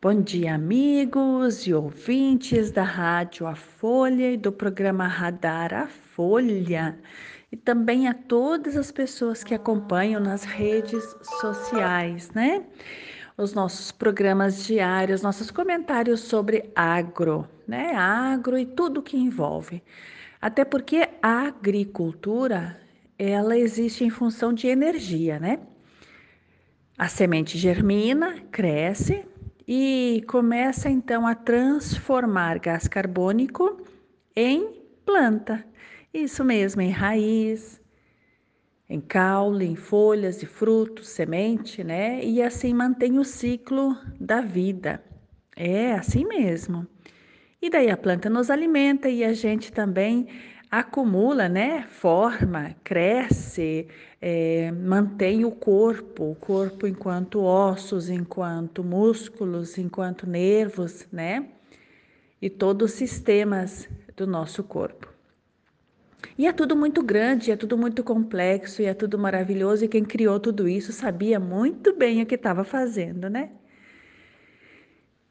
Bom dia, amigos e ouvintes da Rádio A Folha e do programa Radar A Folha, e também a todas as pessoas que acompanham nas redes sociais, né? Os nossos programas diários, nossos comentários sobre agro, né? Agro e tudo que envolve. Até porque a agricultura, ela existe em função de energia, né? A semente germina, cresce e começa então a transformar gás carbônico em planta. Isso mesmo, em raiz, em caule, em folhas e frutos, semente, né? E assim mantém o ciclo da vida. É assim mesmo. E daí a planta nos alimenta e a gente também acumula, né? Forma, cresce, é, mantém o corpo, o corpo enquanto ossos, enquanto músculos, enquanto nervos, né? E todos os sistemas do nosso corpo. E é tudo muito grande, é tudo muito complexo e é tudo maravilhoso. E quem criou tudo isso sabia muito bem o que estava fazendo, né?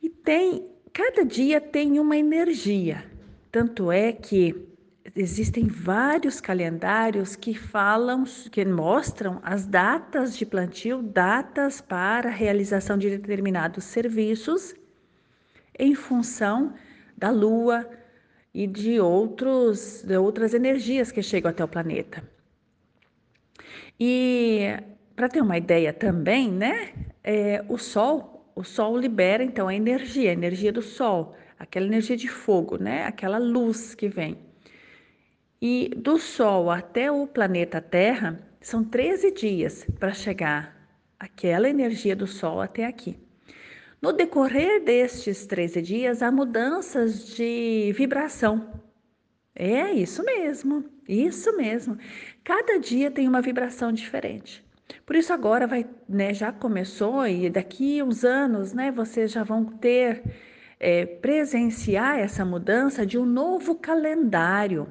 E tem, cada dia tem uma energia. Tanto é que existem vários calendários que falam, que mostram as datas de plantio, datas para realização de determinados serviços em função da lua e de, outros, de outras energias que chegam até o planeta. E para ter uma ideia também, né, é, o Sol, o Sol libera então a energia, a energia do Sol, aquela energia de fogo, né, aquela luz que vem. E do Sol até o planeta Terra são 13 dias para chegar aquela energia do Sol até aqui. No decorrer destes 13 dias, há mudanças de vibração. É isso mesmo, isso mesmo. Cada dia tem uma vibração diferente. Por isso agora vai, né, já começou e daqui uns anos, né, vocês já vão ter é, presenciar essa mudança de um novo calendário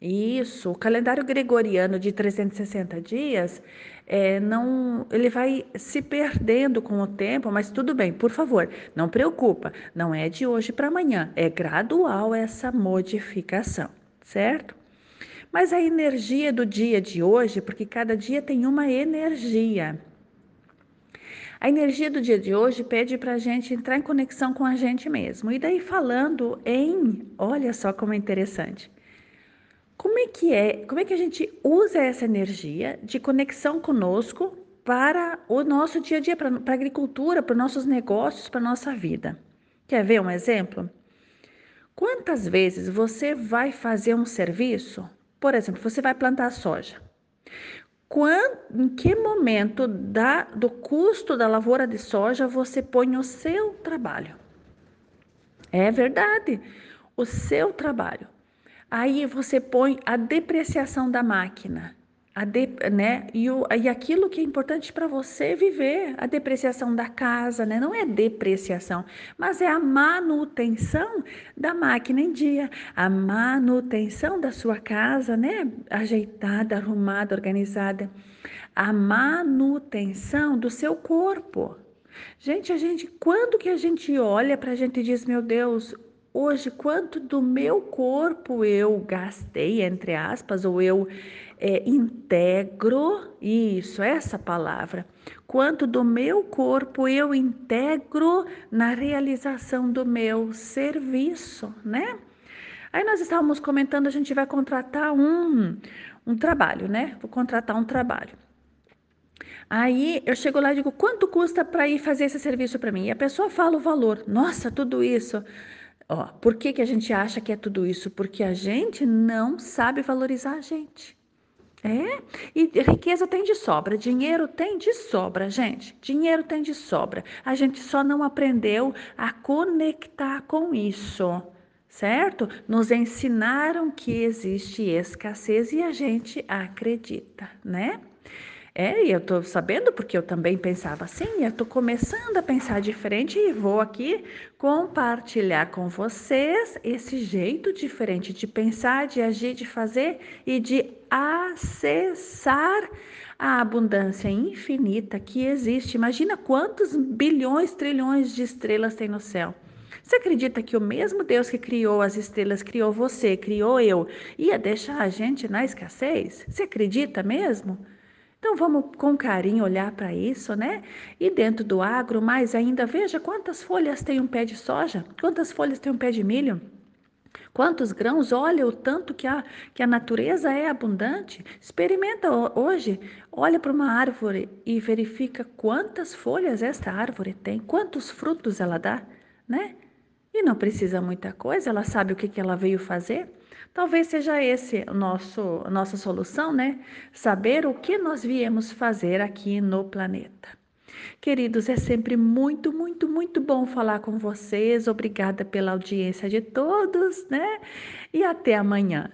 isso, o calendário gregoriano de 360 dias, é, não, ele vai se perdendo com o tempo, mas tudo bem, por favor, não preocupa, não é de hoje para amanhã, é gradual essa modificação, certo? Mas a energia do dia de hoje, porque cada dia tem uma energia. A energia do dia de hoje pede para a gente entrar em conexão com a gente mesmo. E daí falando em, olha só como é interessante. Como é que é? Como é que a gente usa essa energia de conexão conosco para o nosso dia a dia, para a agricultura, para os nossos negócios, para a nossa vida? Quer ver um exemplo? Quantas vezes você vai fazer um serviço? Por exemplo, você vai plantar soja. Quando, em que momento da, do custo da lavoura de soja você põe o seu trabalho? É verdade, o seu trabalho. Aí você põe a depreciação da máquina, de, né? E, o, e aquilo que é importante para você viver, a depreciação da casa, né? Não é depreciação, mas é a manutenção da máquina em dia, a manutenção da sua casa, né? Ajeitada, arrumada, organizada, a manutenção do seu corpo. Gente, a gente, quando que a gente olha para a gente e diz, meu Deus, hoje quanto do meu corpo eu gastei, entre aspas, ou eu é, integro, isso, essa palavra, quanto do meu corpo eu integro na realização do meu serviço, né? Aí nós estávamos comentando, a gente vai contratar um, um trabalho, né? Vou contratar um trabalho. Aí eu chego lá e digo, quanto custa para ir fazer esse serviço para mim? E a pessoa fala o valor. Nossa, tudo isso. Ó, por que, que a gente acha que é tudo isso? Porque a gente não sabe valorizar a gente. É, e riqueza tem de sobra, dinheiro tem de sobra, gente. Dinheiro tem de sobra. A gente só não aprendeu a conectar com isso, certo? Nos ensinaram que existe escassez e a gente acredita, né? É, e eu estou sabendo porque eu também pensava assim, eu estou começando a pensar diferente e vou aqui compartilhar com vocês esse jeito diferente de pensar, de agir, de fazer e de acessar a abundância infinita que existe. Imagina quantos bilhões, trilhões de estrelas tem no céu. Você acredita que o mesmo Deus que criou as estrelas, criou você, criou eu, ia deixar a gente na escassez? Você acredita mesmo? Então vamos com carinho olhar para isso, né? E dentro do agro, mais ainda, veja quantas folhas tem um pé de soja, quantas folhas tem um pé de milho. Quantos grãos? Olha o tanto que a, que a natureza é abundante. Experimenta hoje, olha para uma árvore e verifica quantas folhas esta árvore tem, quantos frutos ela dá, né? E não precisa muita coisa, ela sabe o que, que ela veio fazer. Talvez seja esse nosso, nossa solução, né? Saber o que nós viemos fazer aqui no planeta. Queridos, é sempre muito, muito, muito bom falar com vocês. Obrigada pela audiência de todos, né? E até amanhã.